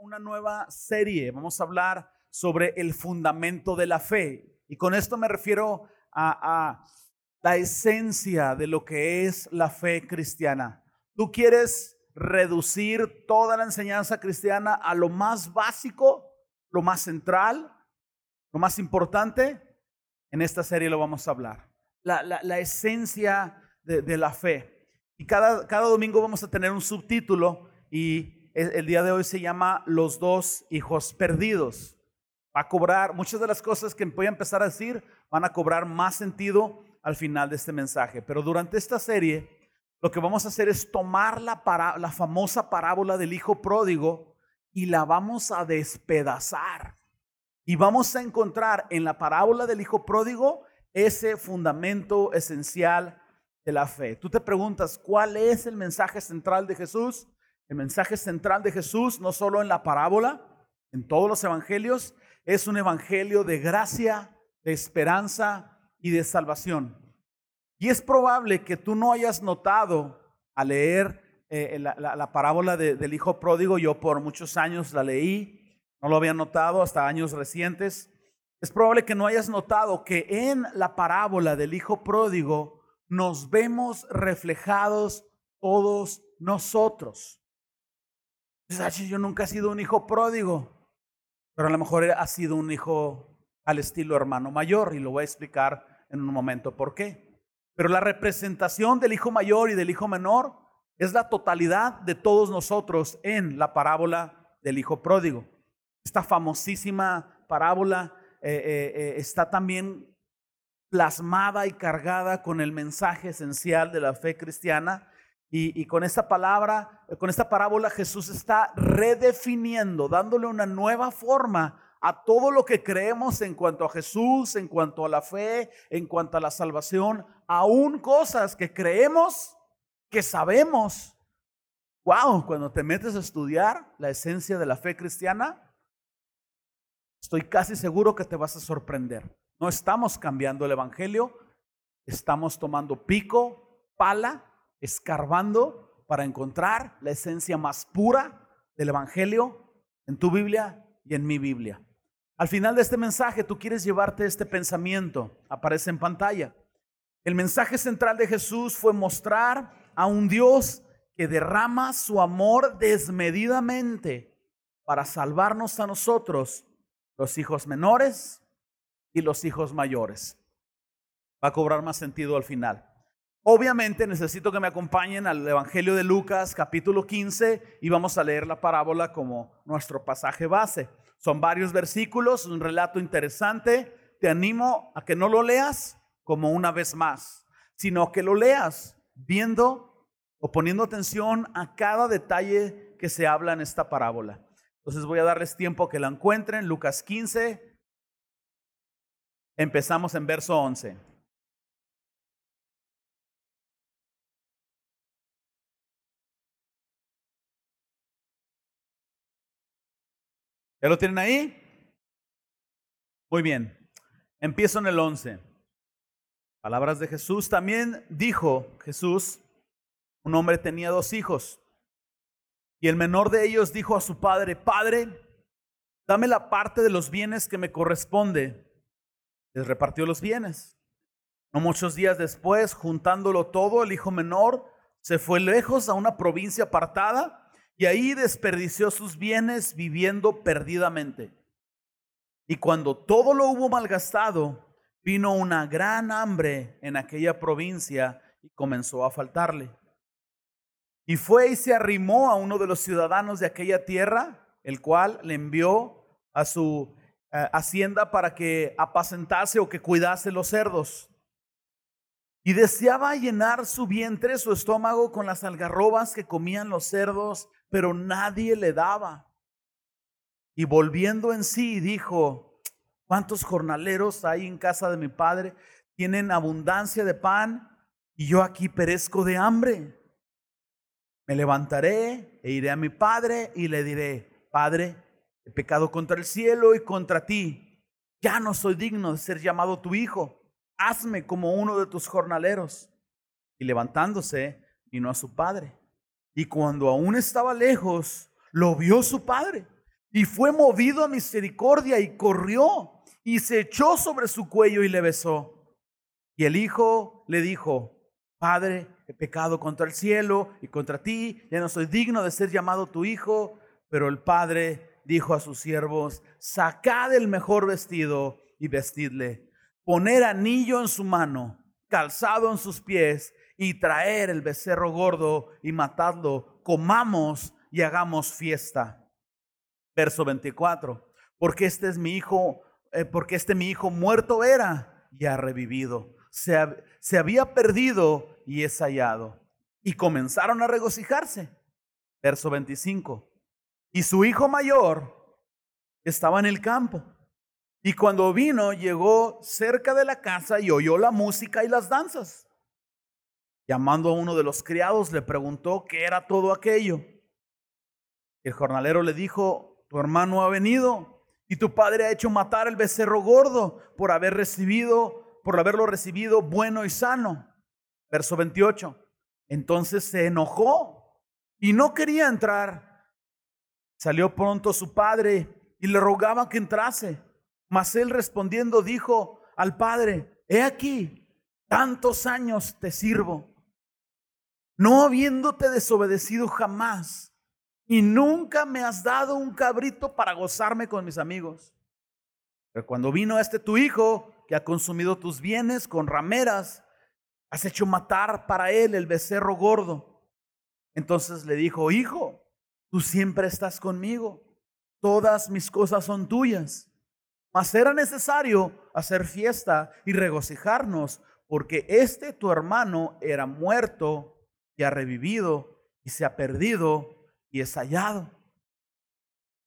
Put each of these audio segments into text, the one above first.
una nueva serie. Vamos a hablar sobre el fundamento de la fe. Y con esto me refiero a, la esencia de lo que es la fe cristiana. Tú quieres reducir toda la enseñanza cristiana a lo más básico, lo más central, lo más importante. En esta serie lo vamos a hablar. La, esencia de, la fe. Y cada, cada domingo vamos a tener un subtítulo y el día de hoy se llama Los dos hijos perdidos. Va a cobrar, muchas de las cosas que voy a empezar a decir van a cobrar más sentido al final de este mensaje. Pero durante esta serie, lo que vamos a hacer es tomar la, la famosa parábola del hijo pródigo y la vamos a despedazar. Y vamos a encontrar en la parábola del hijo pródigo ese fundamento esencial de la fe. Tú te preguntas, ¿cuál es el mensaje central de Jesús? El mensaje central de Jesús, no solo en la parábola, en todos los evangelios, es un evangelio de gracia, de esperanza y de salvación. Y es probable que tú no hayas notado al leer eh, la, parábola del hijo pródigo, yo por muchos años la leí, no lo había notado hasta años recientes. Es probable que no hayas notado que en la parábola del hijo pródigo nos vemos reflejados todos nosotros. Yo nunca he sido un hijo pródigo, pero a lo mejor ha sido un hijo al estilo hermano mayor y lo voy a explicar en un momento por qué. Pero la representación del hijo mayor y del hijo menor es la totalidad de todos nosotros en la parábola del hijo pródigo. Esta famosísima parábola eh, eh, eh, está también plasmada y cargada con el mensaje esencial de la fe cristiana y, con esta palabra, con esta parábola, Jesús está redefiniendo, dándole una nueva forma a todo lo que creemos en cuanto a Jesús, en cuanto a la fe, en cuanto a la salvación, aún cosas que creemos, que sabemos. Wow, cuando te metes a estudiar la esencia de la fe cristiana, estoy casi seguro que te vas a sorprender. No estamos cambiando el evangelio, estamos tomando pico, pala escarbando para encontrar la esencia más pura del Evangelio en tu Biblia y en mi Biblia. Al final de este mensaje, tú quieres llevarte este pensamiento, aparece en pantalla. El mensaje central de Jesús fue mostrar a un Dios que derrama su amor desmedidamente para salvarnos a nosotros, los hijos menores y los hijos mayores. Va a cobrar más sentido al final. Obviamente necesito que me acompañen al Evangelio de Lucas capítulo 15 y vamos a leer la parábola como nuestro pasaje base. Son varios versículos, un relato interesante. Te animo a que no lo leas como una vez más, sino que lo leas viendo o poniendo atención a cada detalle que se habla en esta parábola. Entonces voy a darles tiempo que la encuentren. Lucas 15. Empezamos en verso 11. ¿Ya lo tienen ahí? Muy bien. Empiezo en el 11. Palabras de Jesús. También dijo Jesús, un hombre tenía dos hijos. Y el menor de ellos dijo a su padre, Padre, dame la parte de los bienes que me corresponde. Les repartió los bienes. No muchos días después, juntándolo todo, el hijo menor se fue lejos a una provincia apartada y ahí desperdició sus bienes viviendo perdidamente. Y cuando todo lo hubo malgastado, vino una gran hambre en aquella provincia y comenzó a faltarle. Y fue y se arrimó a uno de los ciudadanos de aquella tierra, el cual le envió a su eh, hacienda para que apacentase o que cuidase los cerdos. Y deseaba llenar su vientre, su estómago, con las algarrobas que comían los cerdos pero nadie le daba. Y volviendo en sí, dijo, ¿cuántos jornaleros hay en casa de mi padre? Tienen abundancia de pan y yo aquí perezco de hambre. Me levantaré e iré a mi padre y le diré, Padre, he pecado contra el cielo y contra ti. Ya no soy digno de ser llamado tu hijo. Hazme como uno de tus jornaleros. Y levantándose, vino a su padre. Y cuando aún estaba lejos, lo vio su padre Y fue movido a misericordia y corrió y se echó sobre su cuello y le besó. Y el hijo le dijo, Padre, he pecado contra el cielo y contra ti, ya no soy digno de ser llamado tu hijo. Pero el padre dijo a sus siervos, sacad el mejor vestido y vestidle, poner anillo en su mano, calzado en sus pies y traer el becerro gordo y matadlo, comamos y hagamos fiesta. Verso 24, porque este es mi hijo, eh, porque este mi hijo muerto era y ha revivido se, había perdido y es hallado. Y comenzaron a regocijarse. Verso 25. Y su hijo mayor estaba en el campo. Y cuando vino, llegó cerca de la casa y oyó la música y las danzas. Llamando a uno de los criados, le preguntó qué era todo aquello. El jornalero le dijo, tu hermano ha venido y tu padre ha hecho matar el becerro gordo por haber recibido por haberlo recibido bueno y sano. Verso 28. Entonces se enojó y no quería entrar. Salió pronto su padre y le rogaba que entrase. Mas él respondiendo dijo al padre, he aquí, tantos años te sirvo, no habiéndote desobedecido jamás, y nunca me has dado un cabrito para gozarme con mis amigos. Pero cuando vino este tu hijo, que ha consumido tus bienes con rameras, has hecho matar para él el becerro gordo. Entonces le dijo, hijo, tú siempre estás conmigo, todas mis cosas son tuyas. Mas era necesario hacer fiesta y regocijarnos, porque este tu hermano era muerto y ha revivido y se ha perdido y es hallado.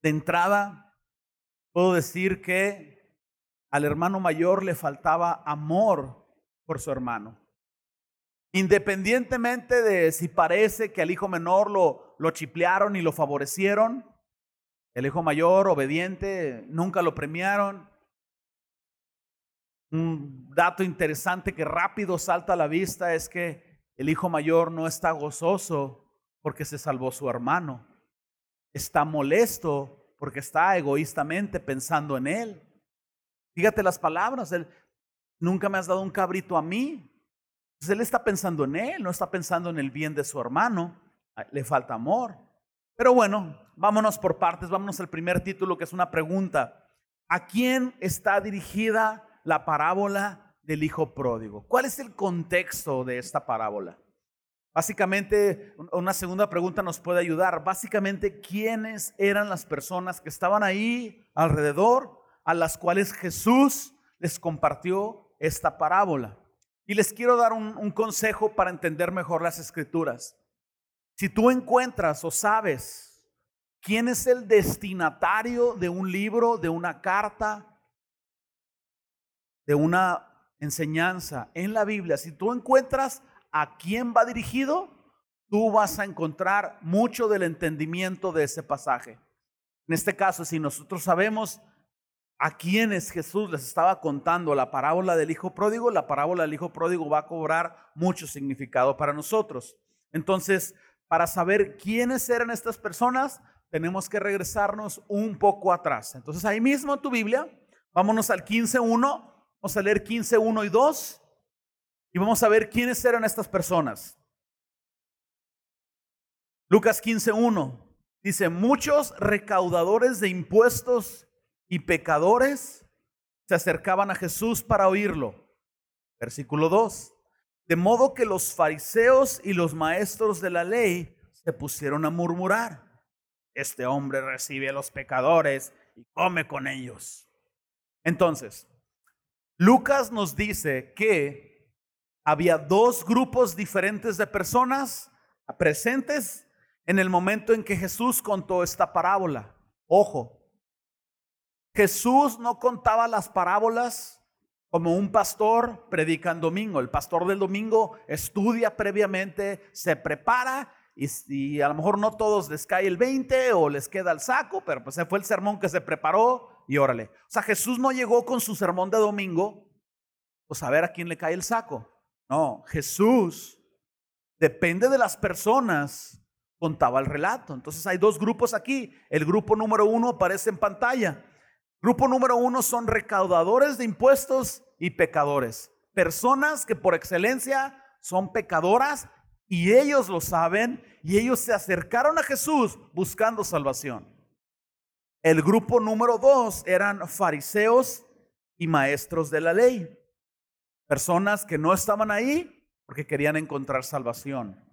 De entrada, puedo decir que al hermano mayor le faltaba amor por su hermano. Independientemente de si parece que al hijo menor lo, lo chiplearon y lo favorecieron, el hijo mayor, obediente, nunca lo premiaron. Un dato interesante que rápido salta a la vista es que el hijo mayor no está gozoso porque se salvó su hermano. Está molesto porque está egoístamente pensando en él. Fíjate las palabras, él nunca me has dado un cabrito a mí. Entonces él está pensando en él, no está pensando en el bien de su hermano. Ah, le falta amor. Pero bueno, vámonos por partes, vámonos al primer título que es una pregunta. ¿A quién está dirigida la parábola del hijo pródigo? ¿Cuál es el contexto de esta parábola? Básicamente, una segunda pregunta nos puede ayudar. Básicamente, ¿quiénes eran las personas que estaban ahí alrededor a las cuales Jesús les compartió esta parábola. Y les quiero dar un, consejo para entender mejor las escrituras. Si tú encuentras o sabes quién es el destinatario de un libro, de una carta, de una enseñanza en la Biblia, si tú encuentras a quién va dirigido, tú vas a encontrar mucho del entendimiento de ese pasaje. En este caso, si nosotros sabemos a quienes Jesús les estaba contando la parábola del Hijo Pródigo, la parábola del Hijo Pródigo va a cobrar mucho significado para nosotros. Entonces, para saber quiénes eran estas personas, tenemos que regresarnos un poco atrás. Entonces, ahí mismo en tu Biblia, vámonos al 15.1, vamos a leer 15.1 y 2 y vamos a ver quiénes eran estas personas. Lucas 15.1 dice, muchos recaudadores de impuestos y pecadores se acercaban a Jesús para oírlo. Versículo 2. De modo que los fariseos y los maestros de la ley se pusieron a murmurar. Este hombre recibe a los pecadores y come con ellos. Entonces, Lucas nos dice que había dos grupos diferentes de personas presentes en el momento en que Jesús contó esta parábola. Ojo, Jesús no contaba las parábolas como un pastor predica en domingo. El pastor del domingo estudia previamente, se prepara y, a lo mejor no todos les cae el 20 o les queda el saco, pero pues fue el sermón que se preparó y órale. O sea, Jesús no llegó con su sermón de domingo, pues a ver a quién le cae el saco. No, Jesús depende de las personas contaba el relato. Entonces hay dos grupos aquí. El grupo número uno aparece en pantalla. Grupo número uno son recaudadores de impuestos y pecadores. Personas que por excelencia son pecadoras y ellos lo saben y ellos se acercaron a Jesús buscando salvación. El grupo número dos eran fariseos y maestros de la ley. Personas que no estaban ahí porque querían encontrar salvación.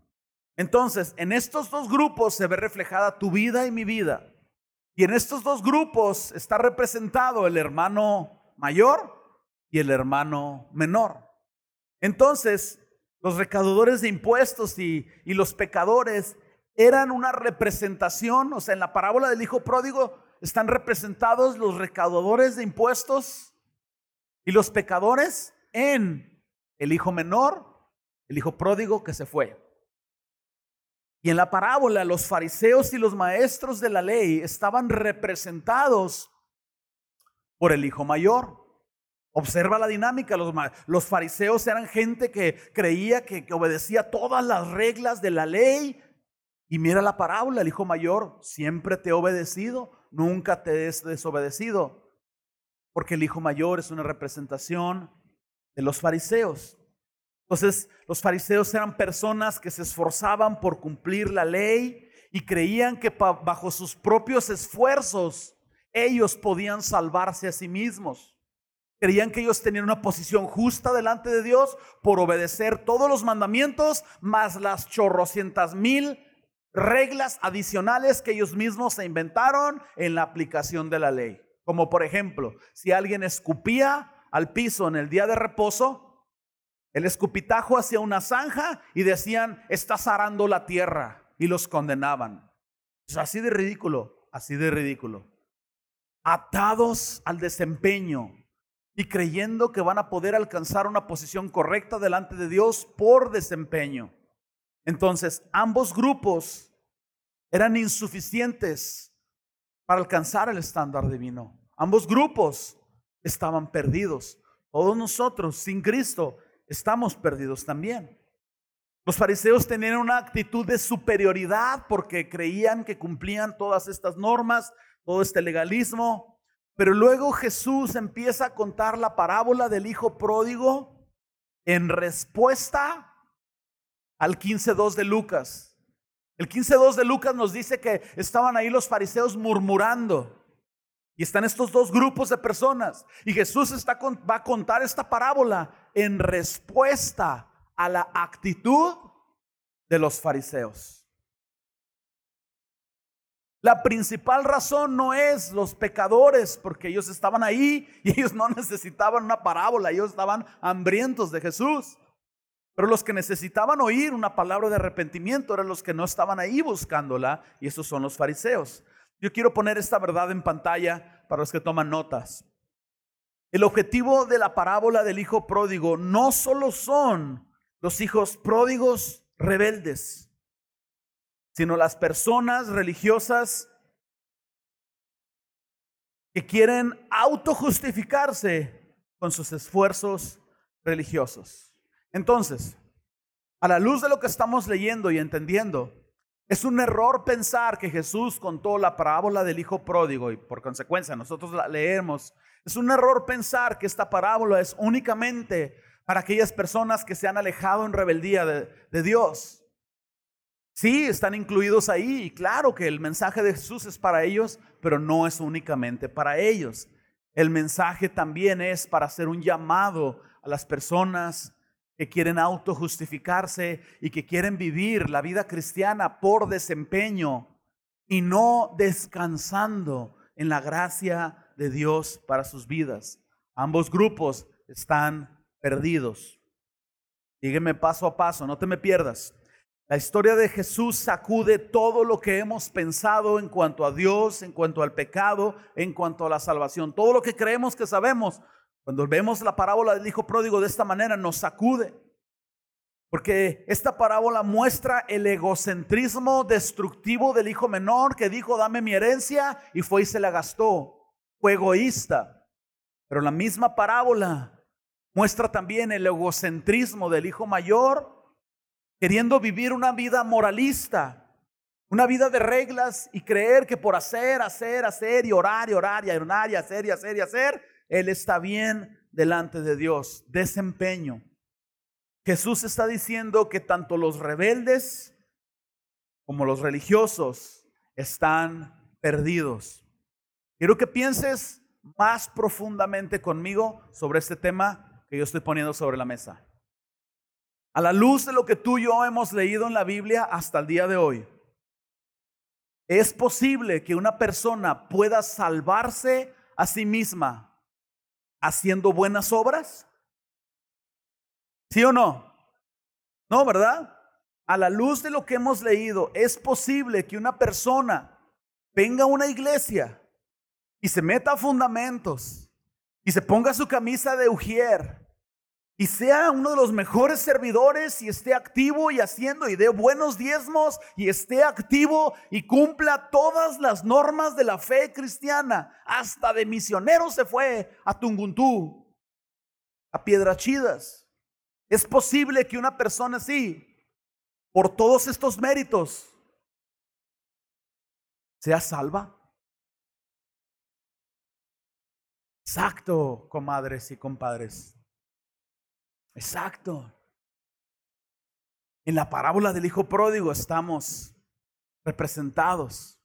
Entonces, en estos dos grupos se ve reflejada tu vida y mi vida. Y en estos dos grupos está representado el hermano mayor y el hermano menor. Entonces, los recaudadores de impuestos y, los pecadores eran una representación, o sea, en la parábola del hijo pródigo están representados los recaudadores de impuestos y los pecadores en el hijo menor, el hijo pródigo que se fue. Y en la parábola los fariseos y los maestros de la ley estaban representados por el hijo mayor. Observa la dinámica. Los, fariseos eran gente que creía que, que obedecía todas las reglas de la ley. Y mira la parábola, el hijo mayor, siempre te he obedecido, nunca te he desobedecido. Porque el hijo mayor es una representación de los fariseos. Entonces, los fariseos eran personas que se esforzaban por cumplir la ley y creían que bajo sus propios esfuerzos ellos podían salvarse a sí mismos. Creían que ellos tenían una posición justa delante de Dios por obedecer todos los mandamientos, más las chorrocientas mil reglas adicionales que ellos mismos se inventaron en la aplicación de la ley. Como por ejemplo, si alguien escupía al piso en el día de reposo, el escupitajo hacia una zanja y decían, estás arando la tierra y los condenaban. Así de ridículo, así de ridículo. Atados al desempeño y creyendo que van a poder alcanzar una posición correcta delante de Dios por desempeño. Entonces, ambos grupos eran insuficientes para alcanzar el estándar divino. Ambos grupos estaban perdidos. Todos nosotros, sin Cristo, estamos perdidos también. Los fariseos tenían una actitud de superioridad porque creían que cumplían todas estas normas, todo este legalismo. Pero luego Jesús empieza a contar la parábola del hijo pródigo en respuesta al 15.2 de Lucas. El 15.2 de Lucas nos dice que estaban ahí los fariseos murmurando. Y están estos dos grupos de personas. Y Jesús está, va a contar esta parábola en respuesta a la actitud de los fariseos. La principal razón no es los pecadores, porque ellos estaban ahí y ellos no necesitaban una parábola, ellos estaban hambrientos de Jesús. Pero los que necesitaban oír una palabra de arrepentimiento eran los que no estaban ahí buscándola, y esos son los fariseos. Yo quiero poner esta verdad en pantalla para los que toman notas. El objetivo de la parábola del hijo pródigo no solo son los hijos pródigos rebeldes, sino las personas religiosas que quieren autojustificarse con sus esfuerzos religiosos. Entonces, a la luz de lo que estamos leyendo y entendiendo, es un error pensar que Jesús contó la parábola del hijo pródigo y por consecuencia nosotros la leemos. Es un error pensar que esta parábola es únicamente para aquellas personas que se han alejado en rebeldía de, Dios. Sí, están incluidos ahí y claro que el mensaje de Jesús es para ellos, pero no es únicamente para ellos. El mensaje también es para hacer un llamado a las personas que quieren autojustificarse y que quieren vivir la vida cristiana por desempeño y no descansando en la gracia de Dios para sus vidas. Ambos grupos están perdidos. Sígueme paso a paso, no te me pierdas. La historia de Jesús sacude todo lo que hemos pensado en cuanto a Dios, en cuanto al pecado, en cuanto a la salvación. Todo lo que creemos que sabemos, cuando vemos la parábola del hijo pródigo de esta manera, nos sacude. Porque esta parábola muestra el egocentrismo destructivo del hijo menor que dijo, dame mi herencia, y fue y se la gastó. Fue egoísta. Pero la misma parábola muestra también el egocentrismo del hijo mayor, queriendo vivir una vida moralista, Una vida de reglas y creer que por hacer, hacer, hacer y orar y orar y orar y hacer y hacer y hacer, Él está bien delante de Dios. Desempeño. Jesús está diciendo que tanto los rebeldes como los religiosos están perdidos. Quiero que pienses más profundamente conmigo sobre este tema que yo estoy poniendo sobre la mesa. A la luz de lo que tú y yo hemos leído en la Biblia hasta el día de hoy, ¿es posible que una persona pueda salvarse a sí misma haciendo buenas obras? ¿Sí o no? No, ¿verdad? A la luz de lo que hemos leído, ¿es posible que una persona venga a una iglesia y se meta a fundamentos y se ponga su camisa de ujier y sea uno de los mejores servidores y esté activo y haciendo y dé buenos diezmos y esté activo y cumpla todas las normas de la fe cristiana. Hasta de misionero se fue a Tunguntú, a Piedrachidas. Es posible que una persona así, por todos estos méritos, sea salva. Exacto, comadres y compadres. Exacto. En la parábola del Hijo Pródigo estamos representados.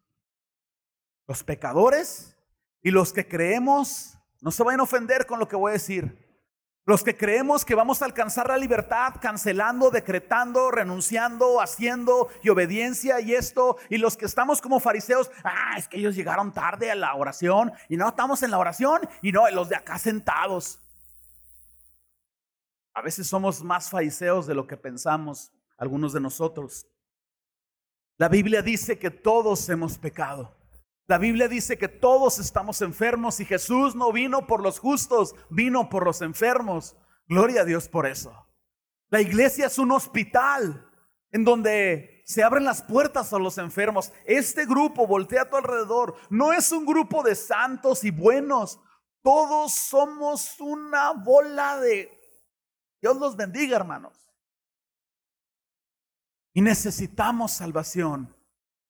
Los pecadores y los que creemos, no se vayan a ofender con lo que voy a decir. Los que creemos que vamos a alcanzar la libertad cancelando, decretando, renunciando, haciendo y obediencia y esto. Y los que estamos como fariseos, ah, es que ellos llegaron tarde a la oración y no estamos en la oración y no, los de acá sentados. A veces somos más fariseos de lo que pensamos algunos de nosotros. La Biblia dice que todos hemos pecado. La Biblia dice que todos estamos enfermos y Jesús no vino por los justos, vino por los enfermos. Gloria a Dios por eso. La iglesia es un hospital en donde se abren las puertas a los enfermos. Este grupo, voltea a tu alrededor, no es un grupo de santos y buenos. Todos somos una bola de Dios los bendiga, hermanos. Y necesitamos salvación.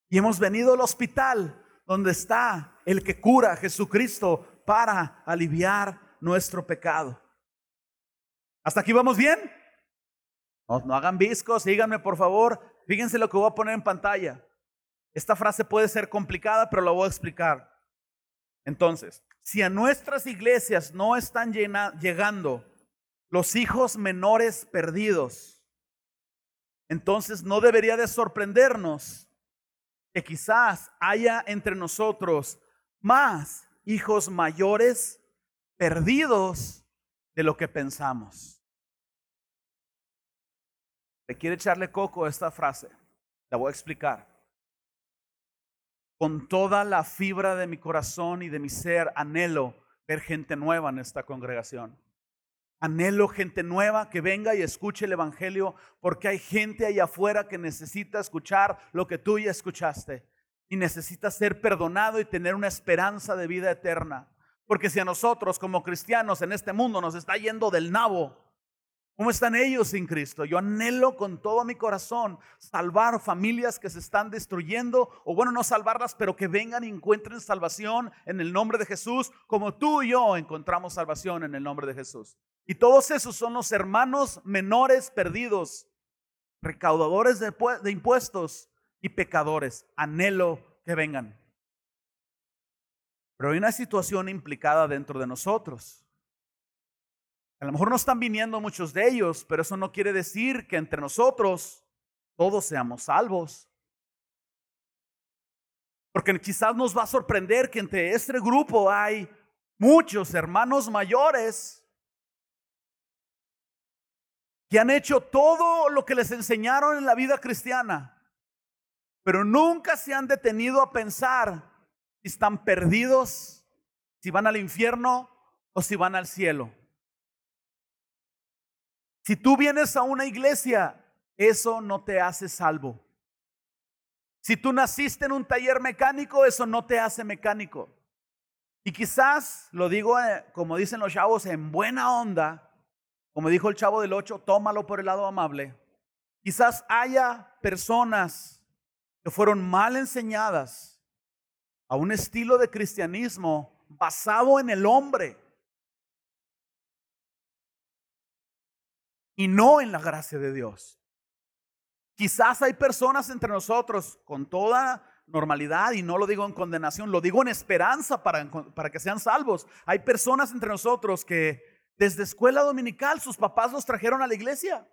Y hemos venido al hospital donde está el que cura, Jesucristo, para aliviar nuestro pecado. ¿Hasta aquí vamos bien? No, hagan viscos, síganme por favor. Fíjense lo que voy a poner en pantalla. Esta frase puede ser complicada, pero la voy a explicar. Entonces, si a nuestras iglesias no están llegando los hijos menores perdidos. Entonces no debería de sorprendernos que quizás haya entre nosotros más hijos mayores perdidos de lo que pensamos. ¿Te quiere echarle coco a esta frase? La voy a explicar. Con toda la fibra de mi corazón y de mi ser anhelo ver gente nueva en esta congregación. Anhelo gente nueva que venga y escuche el Evangelio porque hay gente allá afuera que necesita escuchar lo que tú ya escuchaste y necesita ser perdonado y tener una esperanza de vida eterna. Porque si a nosotros como cristianos en este mundo nos está yendo del nabo, ¿Cómo están ellos sin Cristo? Yo anhelo con todo mi corazón salvar familias que se están destruyendo, o bueno, no salvarlas, pero que vengan y encuentren salvación en el nombre de Jesús, como tú y yo encontramos salvación en el nombre de Jesús. Y todos esos son los hermanos menores perdidos, recaudadores de, impuestos y pecadores. Anhelo que vengan. Pero hay una situación implicada dentro de nosotros. A lo mejor no están viniendo muchos de ellos, pero eso no quiere decir que entre nosotros todos seamos salvos. Porque quizás nos va a sorprender que entre este grupo hay muchos hermanos mayores que han hecho todo lo que les enseñaron en la vida cristiana, pero nunca se han detenido a pensar si están perdidos, si van al infierno o si van al cielo. Si tú vienes a una iglesia, eso no te hace salvo. Si tú naciste en un taller mecánico, eso no te hace mecánico. Y quizás, lo digo eh, como dicen los chavos, en buena onda, como dijo el chavo del 8, tómalo por el lado amable. Quizás haya personas que fueron mal enseñadas a un estilo de cristianismo basado en el hombre y no en la gracia de Dios. Quizás hay personas entre nosotros con toda normalidad y no lo digo en condenación, lo digo en esperanza para, para que sean salvos. Hay personas entre nosotros que desde escuela dominical sus papás los trajeron a la iglesia.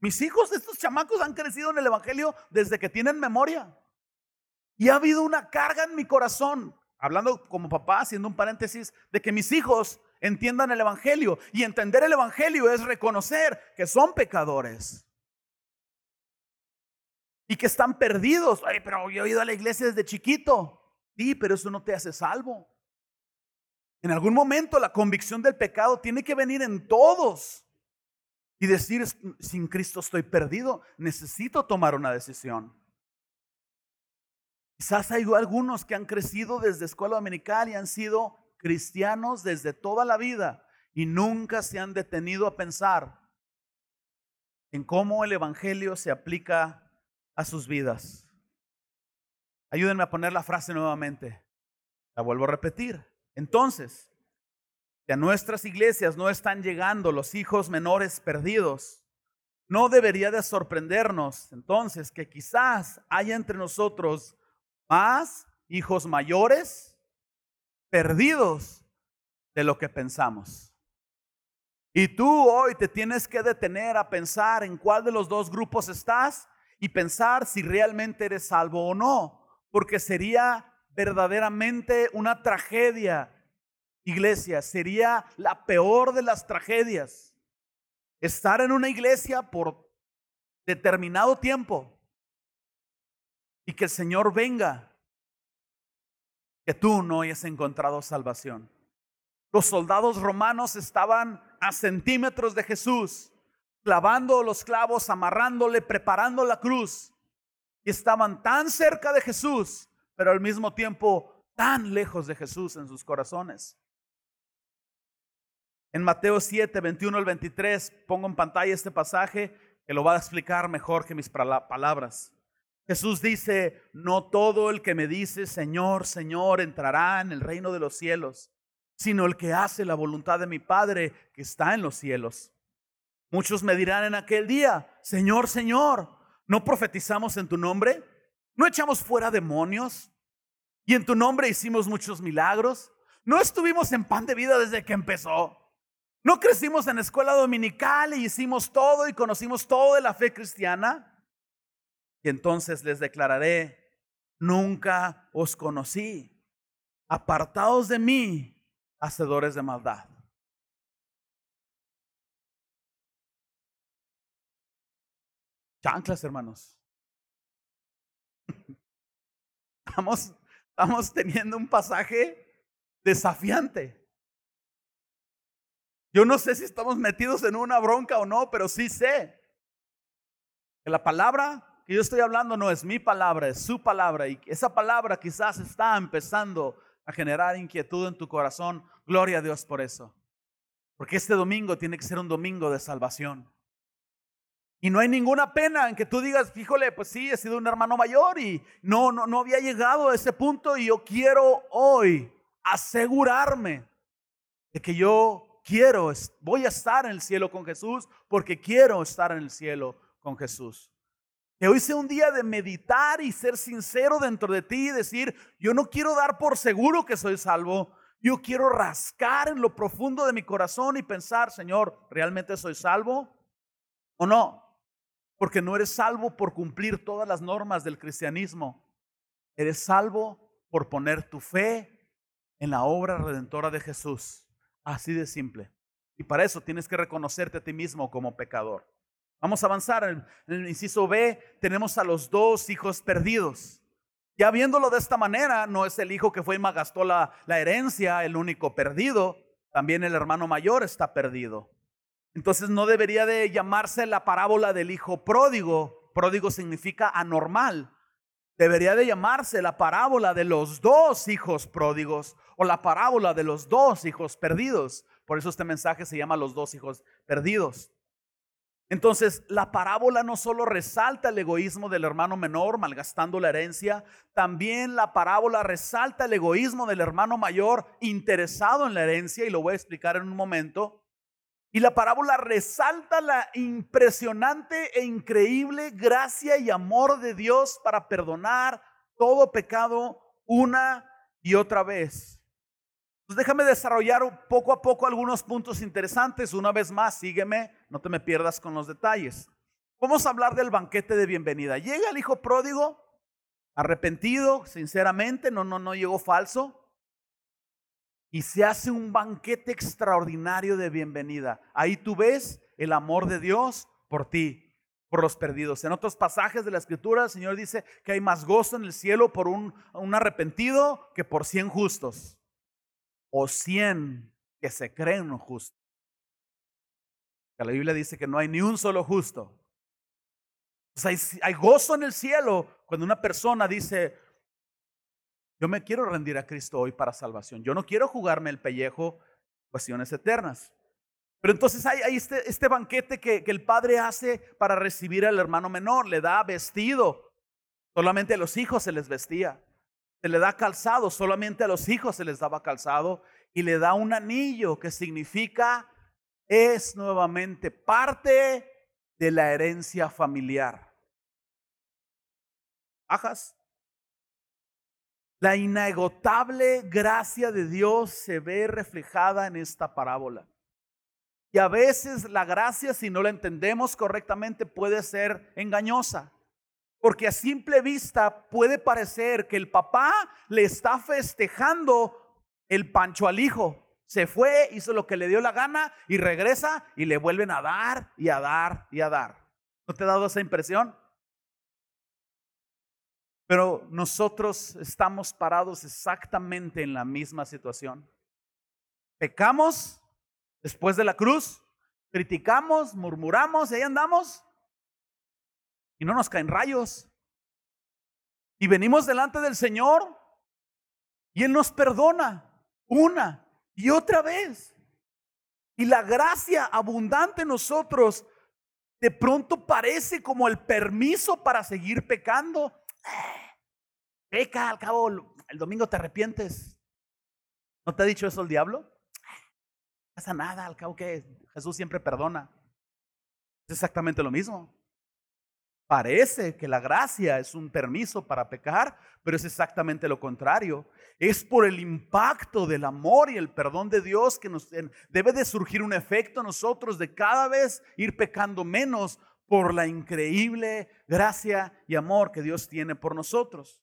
Mis hijos, estos chamacos han crecido en el Evangelio desde que tienen memoria. Y ha habido una carga en mi corazón, hablando como papá, haciendo un paréntesis, de que mis hijos entiendan el Evangelio. Y entender el Evangelio es reconocer que son pecadores. Y que están perdidos. Ay, pero yo he ido a la iglesia desde chiquito. Sí, pero eso no te hace salvo. En algún momento la convicción del pecado tiene que venir en todos y decir, sin Cristo estoy perdido, necesito tomar una decisión. Quizás hay algunos que han crecido desde escuela dominical y han sido cristianos desde toda la vida y nunca se han detenido a pensar en cómo el Evangelio se aplica a sus vidas. Ayúdenme a poner la frase nuevamente. La vuelvo a repetir. Entonces, si a nuestras iglesias no están llegando los hijos menores perdidos, no debería de sorprendernos entonces que quizás haya entre nosotros más hijos mayores perdidos de lo que pensamos. Y tú hoy te tienes que detener a pensar en cuál de los dos grupos estás y pensar si realmente eres salvo o no, porque sería verdaderamente una tragedia, iglesia, sería la peor de las tragedias. Estar en una iglesia por determinado tiempo y que el Señor venga, que tú no hayas encontrado salvación. Los soldados romanos estaban a centímetros de Jesús, clavando los clavos, amarrándole, preparando la cruz. Y estaban tan cerca de Jesús pero al mismo tiempo tan lejos de Jesús en sus corazones. En Mateo 7, 21 al 23, pongo en pantalla este pasaje que lo va a explicar mejor que mis palabras. Jesús dice, no todo el que me dice, Señor, Señor, entrará en el reino de los cielos, sino el que hace la voluntad de mi Padre que está en los cielos. Muchos me dirán en aquel día, Señor, Señor, ¿no profetizamos en tu nombre? ¿No echamos fuera demonios? ¿Y en tu nombre hicimos muchos milagros? ¿No estuvimos en pan de vida desde que empezó? ¿No crecimos en escuela dominical y hicimos todo y conocimos todo de la fe cristiana? Y entonces les declararé, nunca os conocí. Apartados de mí, hacedores de maldad. Chanclas, hermanos. Estamos, estamos teniendo un pasaje desafiante. Yo no sé si estamos metidos en una bronca o no, pero sí sé que la palabra que yo estoy hablando no es mi palabra, es su palabra. Y esa palabra quizás está empezando a generar inquietud en tu corazón. Gloria a Dios por eso. Porque este domingo tiene que ser un domingo de salvación. Y no hay ninguna pena en que tú digas, híjole, pues sí, he sido un hermano mayor y no, no, no había llegado a ese punto y yo quiero hoy asegurarme de que yo quiero, voy a estar en el cielo con Jesús porque quiero estar en el cielo con Jesús. Que hoy sea un día de meditar y ser sincero dentro de ti y decir, yo no quiero dar por seguro que soy salvo, yo quiero rascar en lo profundo de mi corazón y pensar, Señor, ¿realmente soy salvo o no? Porque no eres salvo por cumplir todas las normas del cristianismo. Eres salvo por poner tu fe en la obra redentora de Jesús. Así de simple. Y para eso tienes que reconocerte a ti mismo como pecador. Vamos a avanzar. En el inciso B tenemos a los dos hijos perdidos. Ya viéndolo de esta manera, no es el hijo que fue y magastó la, la herencia el único perdido. También el hermano mayor está perdido. Entonces no debería de llamarse la parábola del hijo pródigo. Pródigo significa anormal. Debería de llamarse la parábola de los dos hijos pródigos o la parábola de los dos hijos perdidos. Por eso este mensaje se llama los dos hijos perdidos. Entonces, la parábola no solo resalta el egoísmo del hermano menor malgastando la herencia, también la parábola resalta el egoísmo del hermano mayor interesado en la herencia, y lo voy a explicar en un momento. Y la parábola resalta la impresionante e increíble gracia y amor de Dios para perdonar todo pecado una y otra vez. Pues déjame desarrollar poco a poco algunos puntos interesantes. Una vez más, sígueme, no te me pierdas con los detalles. Vamos a hablar del banquete de bienvenida. Llega el hijo pródigo, arrepentido, sinceramente, no, no, no llegó falso. Y se hace un banquete extraordinario de bienvenida. Ahí tú ves el amor de Dios por ti, por los perdidos. En otros pasajes de la escritura, el Señor dice que hay más gozo en el cielo por un, arrepentido que por cien justos o cien que se creen justos. La Biblia dice que no hay ni un solo justo. hay gozo en el cielo cuando una persona dice, yo me quiero rendir a Cristo hoy para salvación. Yo no quiero jugarme el pellejo cuestiones eternas. Pero entonces hay, este, este, banquete que, que, el padre hace para recibir al hermano menor. Le da vestido. Solamente a los hijos se les vestía se le da calzado, solamente a los hijos se les daba calzado, y le da un anillo que significa es nuevamente parte de la herencia familiar. Ajas. La inagotable gracia de Dios se ve reflejada en esta parábola. Y a veces la gracia, si no la entendemos correctamente, puede ser engañosa. Porque a simple vista puede parecer que el papá le está festejando el pancho al hijo. Se fue, hizo lo que le dio la gana y regresa y le vuelven a dar y a dar y a dar. ¿No te ha dado esa impresión? Pero nosotros estamos parados exactamente en la misma situación. Pecamos después de la cruz, criticamos, murmuramos y ahí andamos y no nos caen rayos. Y venimos delante del Señor y Él nos perdona una y otra vez. Y la gracia abundante en nosotros de pronto parece como el permiso para seguir pecando. Peca, al cabo, el domingo te arrepientes. ¿No te ha dicho eso el diablo? No pasa nada, al cabo que Jesús siempre perdona. Es exactamente lo mismo. Parece que la gracia es un permiso para pecar, pero es exactamente lo contrario. Es por el impacto del amor y el perdón de Dios que nos debe de surgir un efecto en nosotros de cada vez ir pecando menos por la increíble gracia y amor que Dios tiene por nosotros.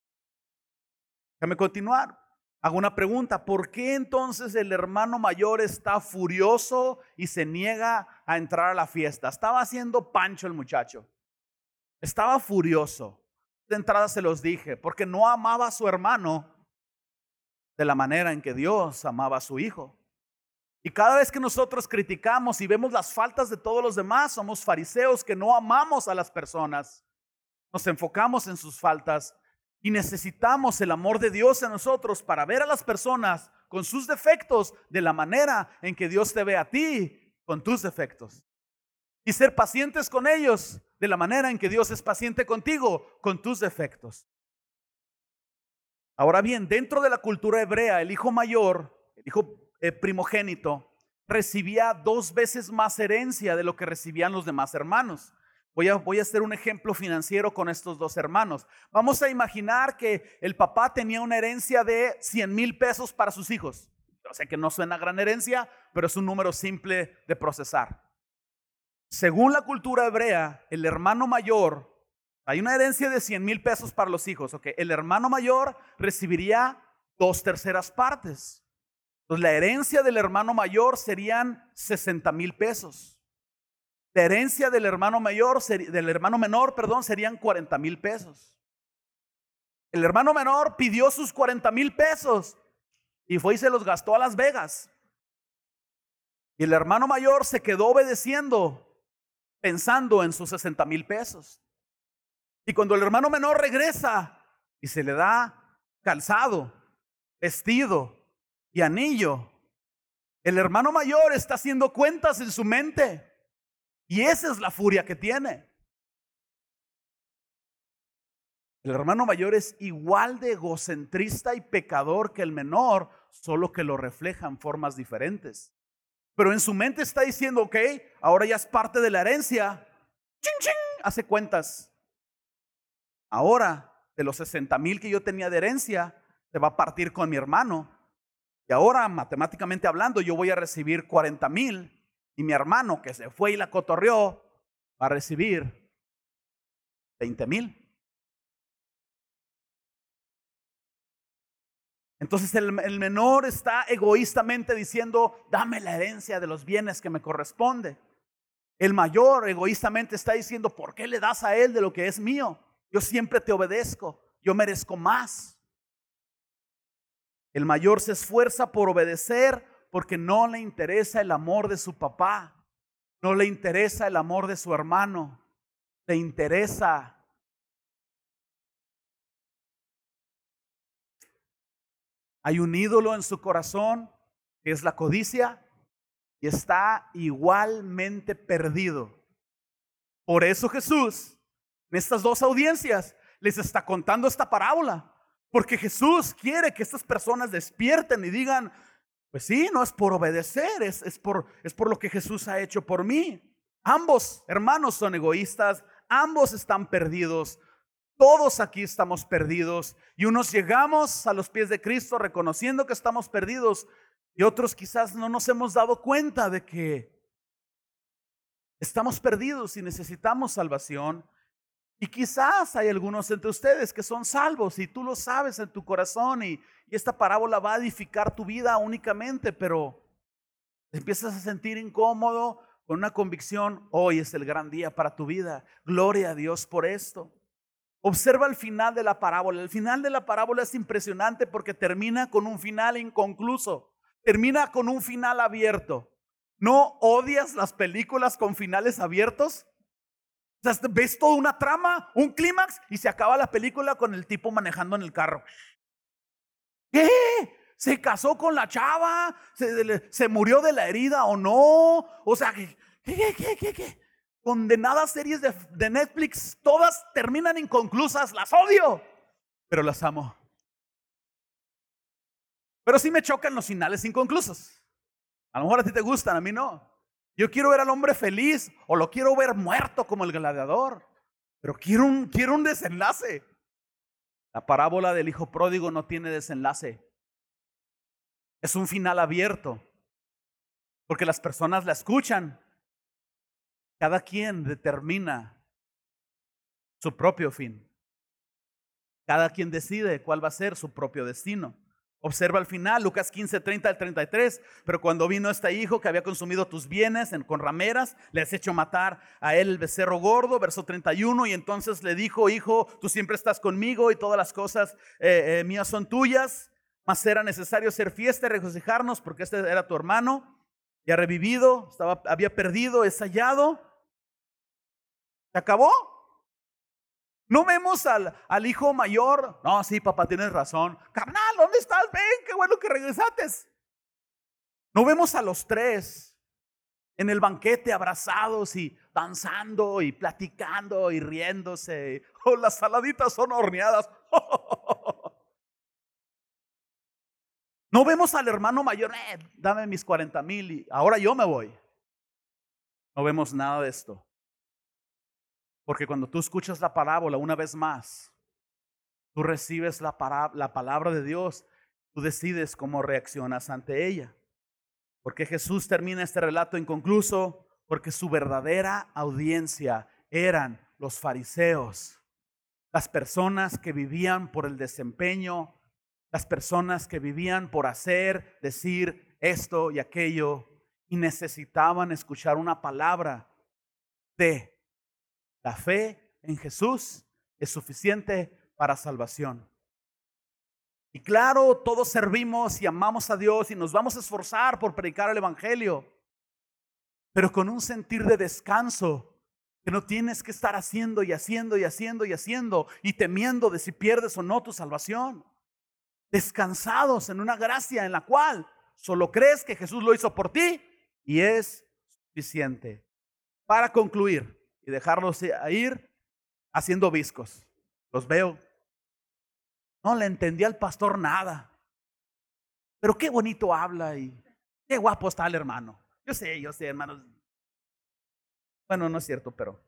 Déjame continuar. Hago una pregunta, ¿por qué entonces el hermano mayor está furioso y se niega a entrar a la fiesta? Estaba haciendo pancho el muchacho. Estaba furioso. De entrada se los dije, porque no amaba a su hermano de la manera en que Dios amaba a su hijo. Y cada vez que nosotros criticamos y vemos las faltas de todos los demás, somos fariseos que no amamos a las personas. Nos enfocamos en sus faltas y necesitamos el amor de Dios en nosotros para ver a las personas con sus defectos de la manera en que Dios te ve a ti con tus defectos. Y ser pacientes con ellos de la manera en que Dios es paciente contigo, con tus defectos. Ahora bien, dentro de la cultura hebrea, el hijo mayor, el hijo eh, primogénito, recibía dos veces más herencia de lo que recibían los demás hermanos. Voy a, voy a, hacer un ejemplo financiero con estos dos hermanos. Vamos a imaginar que el papá tenía una herencia de 100 mil pesos para sus hijos. Yo sé que no suena gran herencia, pero es un número simple de procesar. Según la cultura hebrea, el hermano mayor, hay una herencia de 100 mil pesos para los hijos, ok, el hermano mayor recibiría dos terceras partes. Entonces la herencia del hermano mayor serían 60 mil pesos. La herencia del hermano mayor, del hermano menor, perdón, serían 40 mil pesos. El hermano menor pidió sus 40 mil pesos y fue y se los gastó a Las Vegas. Y el hermano mayor se quedó obedeciendo pensando en sus 60 mil pesos. Y cuando el hermano menor regresa y se le da calzado, vestido y anillo, el hermano mayor está haciendo cuentas en su mente. Y esa es la furia que tiene. El hermano mayor es igual de egocentrista y pecador que el menor, solo que lo refleja en formas diferentes. Pero en su mente está diciendo, ok, ahora ya es parte de la herencia. ¡Ching, ching! Hace cuentas. Ahora, de los 60 mil que yo tenía de herencia, se va a partir con mi hermano. Y ahora, matemáticamente hablando, yo voy a recibir 40 mil y mi hermano que se fue y la cotorreó va a recibir 20 mil. Entonces el, el, menor está egoístamente diciendo, dame la herencia de los bienes que me corresponde. El mayor egoístamente está diciendo, ¿por qué le das a él de lo que es mío? Yo siempre te obedezco, yo merezco más. El mayor se esfuerza por obedecer porque no le interesa el amor de su papá, no le interesa el amor de su hermano, le interesa Hay un ídolo en su corazón que es la codicia y está igualmente perdido. Por eso Jesús, en estas dos audiencias, les está contando esta parábola. Porque Jesús quiere que estas personas despierten y digan, pues sí, no es por obedecer, es, es, por, es por lo que Jesús ha hecho por mí. Ambos hermanos son egoístas, ambos están perdidos, todos aquí estamos perdidos y unos llegamos a los pies de Cristo reconociendo que estamos perdidos y otros quizás no nos hemos dado cuenta de que estamos perdidos y necesitamos salvación. Y quizás hay algunos entre ustedes que son salvos y tú lo sabes en tu corazón y, esta parábola va a edificar tu vida únicamente, pero empiezas a sentir incómodo con una convicción, hoy es el gran día para tu vida. Gloria a Dios por esto. Observa el final de la parábola. El final de la parábola es impresionante porque termina con un final inconcluso. Termina con un final abierto. ¿No odias las películas con finales abiertos? O sea, ves toda una trama, un clímax y se acaba la película con el tipo manejando en el carro. ¿Qué? ¿Se casó con la chava? ¿Se, se murió de la herida o no? O sea, ¿qué, qué, qué, qué? qué? condenadas series de, Netflix, todas terminan inconclusas, las odio, pero las amo. Pero sí me chocan los finales inconclusos. A lo mejor a ti te gustan, a mí no. Yo quiero ver al hombre feliz o lo quiero ver muerto como el gladiador, pero quiero un, quiero un desenlace. La parábola del hijo pródigo no tiene desenlace. Es un final abierto, porque las personas la escuchan, cada quien determina su propio fin. Cada quien decide cuál va a ser su propio destino. Observa al final, Lucas 15, 30 al 33. Pero cuando vino este hijo que había consumido tus bienes en, con rameras, le has hecho matar a él el becerro gordo, verso 31. Y entonces le dijo, hijo, tú siempre estás conmigo y todas las cosas eh, eh, mías son tuyas. Mas era necesario hacer fiesta y regocijarnos porque este era tu hermano ha revivido, estaba, había perdido, es hallado. ¿Se acabó? No vemos al, al, hijo mayor. No, sí, papá, tienes razón. Carnal, ¿dónde estás? Ven, qué bueno que regresaste. No vemos a los tres en el banquete abrazados y danzando y platicando y riéndose. Oh, las saladitas son horneadas. No vemos al hermano mayor, eh, dame mis 40 mil y ahora yo me voy. No vemos nada de esto. Porque cuando tú escuchas la parábola una vez más, tú recibes la, la palabra de Dios, tú decides cómo reaccionas ante ella. Porque Jesús termina este relato inconcluso, porque su verdadera audiencia eran los fariseos, las personas que vivían por el desempeño las personas que vivían por hacer, decir esto y aquello y necesitaban escuchar una palabra de la fe en Jesús es suficiente para salvación. Y claro, todos servimos y amamos a Dios y nos vamos a esforzar por predicar el Evangelio, pero con un sentir de descanso que no tienes que estar haciendo y haciendo y haciendo y haciendo y temiendo de si pierdes o no tu salvación descansados en una gracia en la cual solo crees que Jesús lo hizo por ti y es suficiente. para concluir y dejarlos ir haciendo viscos. Los veo. No le entendí al pastor nada. Pero qué bonito habla y qué guapo está el hermano. Yo sé, yo sé, hermanos. Bueno, no es cierto, pero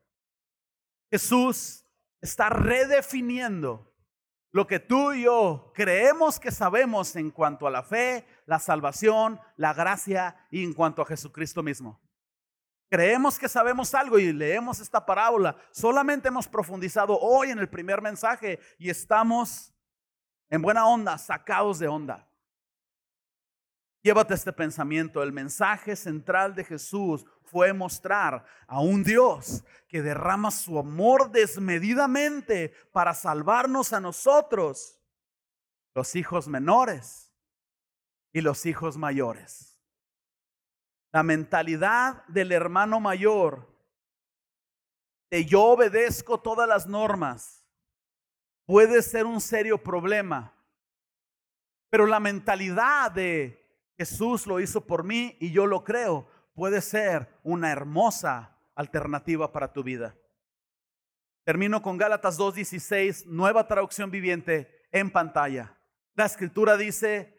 Jesús está redefiniendo lo que tú y yo creemos que sabemos en cuanto a la fe, la salvación, la gracia y en cuanto a Jesucristo mismo. Creemos que sabemos algo y leemos esta parábola. Solamente hemos profundizado hoy en el primer mensaje y estamos en buena onda, sacados de onda. Llévate este pensamiento. El mensaje central de Jesús fue mostrar a un Dios que derrama su amor desmedidamente para salvarnos a nosotros, los hijos menores y los hijos mayores. La mentalidad del hermano mayor de yo obedezco todas las normas puede ser un serio problema, pero la mentalidad de Jesús lo hizo por mí y yo lo creo, puede ser una hermosa alternativa para tu vida. Termino con Gálatas 2.16, nueva traducción viviente en pantalla. La escritura dice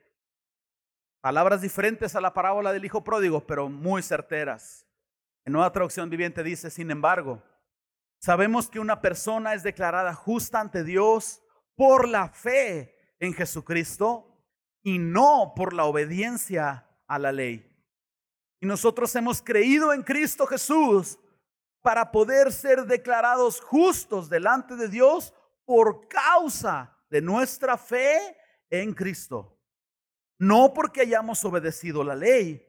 palabras diferentes a la parábola del hijo pródigo, pero muy certeras. En nueva traducción viviente dice, sin embargo, sabemos que una persona es declarada justa ante Dios por la fe en Jesucristo y no por la obediencia a la ley. Y nosotros hemos creído en Cristo Jesús para poder ser declarados justos delante de Dios por causa de nuestra fe en Cristo. No porque hayamos obedecido la ley,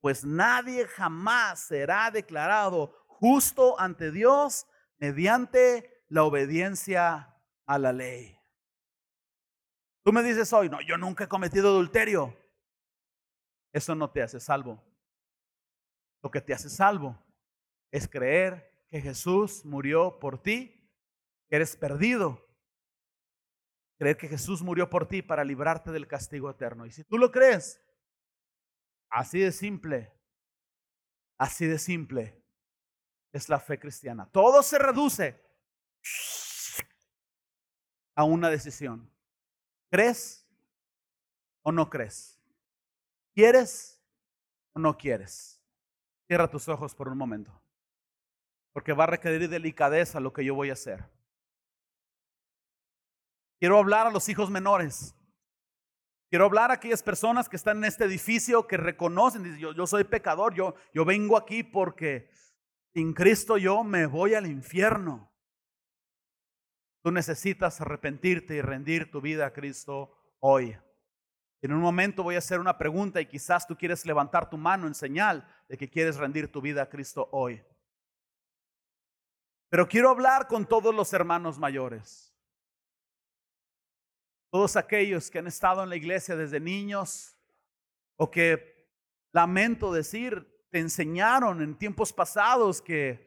pues nadie jamás será declarado justo ante Dios mediante la obediencia a la ley. Tú me dices hoy, no, yo nunca he cometido adulterio. Eso no te hace salvo. Lo que te hace salvo es creer que Jesús murió por ti, que eres perdido. Creer que Jesús murió por ti para librarte del castigo eterno. Y si tú lo crees, así de simple, así de simple es la fe cristiana. Todo se reduce a una decisión. ¿Crees o no crees? ¿Quieres o no quieres? Cierra tus ojos por un momento, porque va a requerir delicadeza lo que yo voy a hacer. Quiero hablar a los hijos menores. Quiero hablar a aquellas personas que están en este edificio que reconocen, dicen, yo, soy pecador, yo, yo vengo aquí porque sin Cristo yo me voy al infierno. Tú necesitas arrepentirte y rendir tu vida a Cristo hoy. En un momento voy a hacer una pregunta y quizás tú quieres levantar tu mano en señal de que quieres rendir tu vida a Cristo hoy. Pero quiero hablar con todos los hermanos mayores. Todos aquellos que han estado en la iglesia desde niños o que, lamento decir, te enseñaron en tiempos pasados que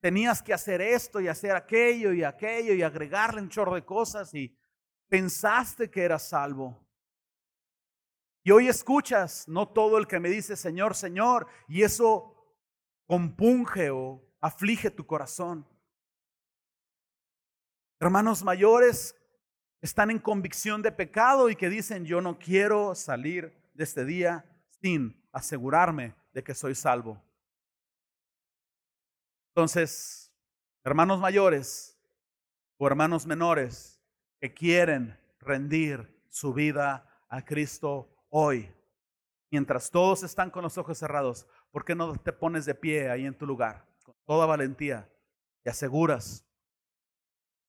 tenías que hacer esto y hacer aquello y aquello y agregarle un chorro de cosas y pensaste que eras salvo. Y hoy escuchas, no todo el que me dice Señor, Señor, y eso compunge o aflige tu corazón. Hermanos mayores están en convicción de pecado y que dicen, yo no quiero salir de este día sin asegurarme de que soy salvo. Entonces, hermanos mayores o hermanos menores que quieren rendir su vida a Cristo hoy, mientras todos están con los ojos cerrados, ¿por qué no te pones de pie ahí en tu lugar con toda valentía y aseguras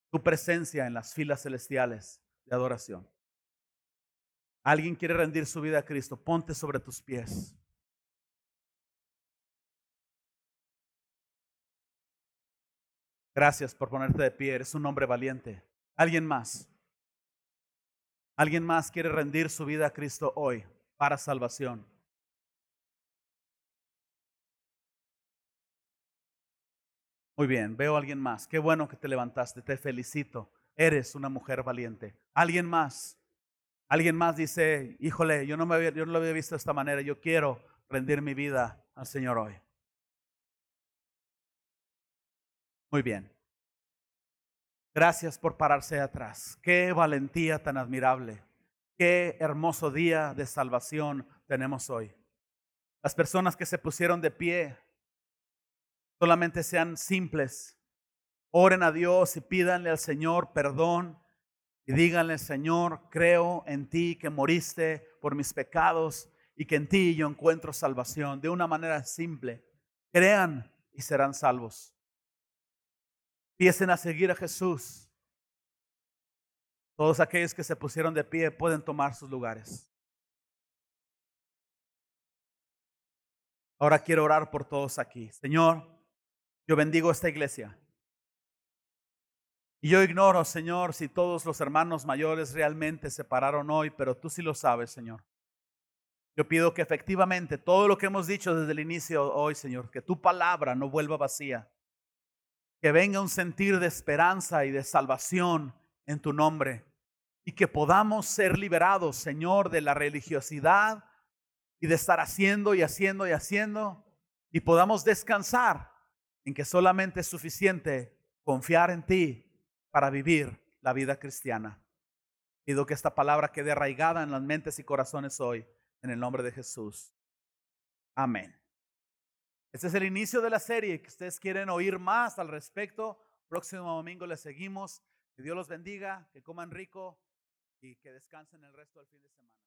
tu presencia en las filas celestiales de adoración? ¿Alguien quiere rendir su vida a Cristo? Ponte sobre tus pies. Gracias por ponerte de pie, eres un hombre valiente. ¿Alguien más? ¿Alguien más quiere rendir su vida a Cristo hoy para salvación? Muy bien, veo a alguien más. Qué bueno que te levantaste, te felicito. Eres una mujer valiente. ¿Alguien más? Alguien más dice, híjole, yo no, me había, yo no lo había visto de esta manera, yo quiero rendir mi vida al Señor hoy. Muy bien. Gracias por pararse atrás. Qué valentía tan admirable. Qué hermoso día de salvación tenemos hoy. Las personas que se pusieron de pie solamente sean simples. Oren a Dios y pídanle al Señor perdón y díganle, Señor, creo en ti que moriste por mis pecados y que en ti yo encuentro salvación de una manera simple. Crean y serán salvos. Empiecen a seguir a Jesús. Todos aquellos que se pusieron de pie pueden tomar sus lugares. Ahora quiero orar por todos aquí. Señor, yo bendigo esta iglesia. Y yo ignoro, Señor, si todos los hermanos mayores realmente se pararon hoy, pero tú sí lo sabes, Señor. Yo pido que efectivamente todo lo que hemos dicho desde el inicio hoy, Señor, que tu palabra no vuelva vacía. Que venga un sentir de esperanza y de salvación en tu nombre. Y que podamos ser liberados, Señor, de la religiosidad y de estar haciendo y haciendo y haciendo. Y podamos descansar en que solamente es suficiente confiar en ti para vivir la vida cristiana. Pido que esta palabra quede arraigada en las mentes y corazones hoy en el nombre de Jesús. Amén. Este es el inicio de la serie. Que ustedes quieren oír más al respecto, próximo domingo les seguimos. Que Dios los bendiga, que coman rico y que descansen el resto del fin de semana.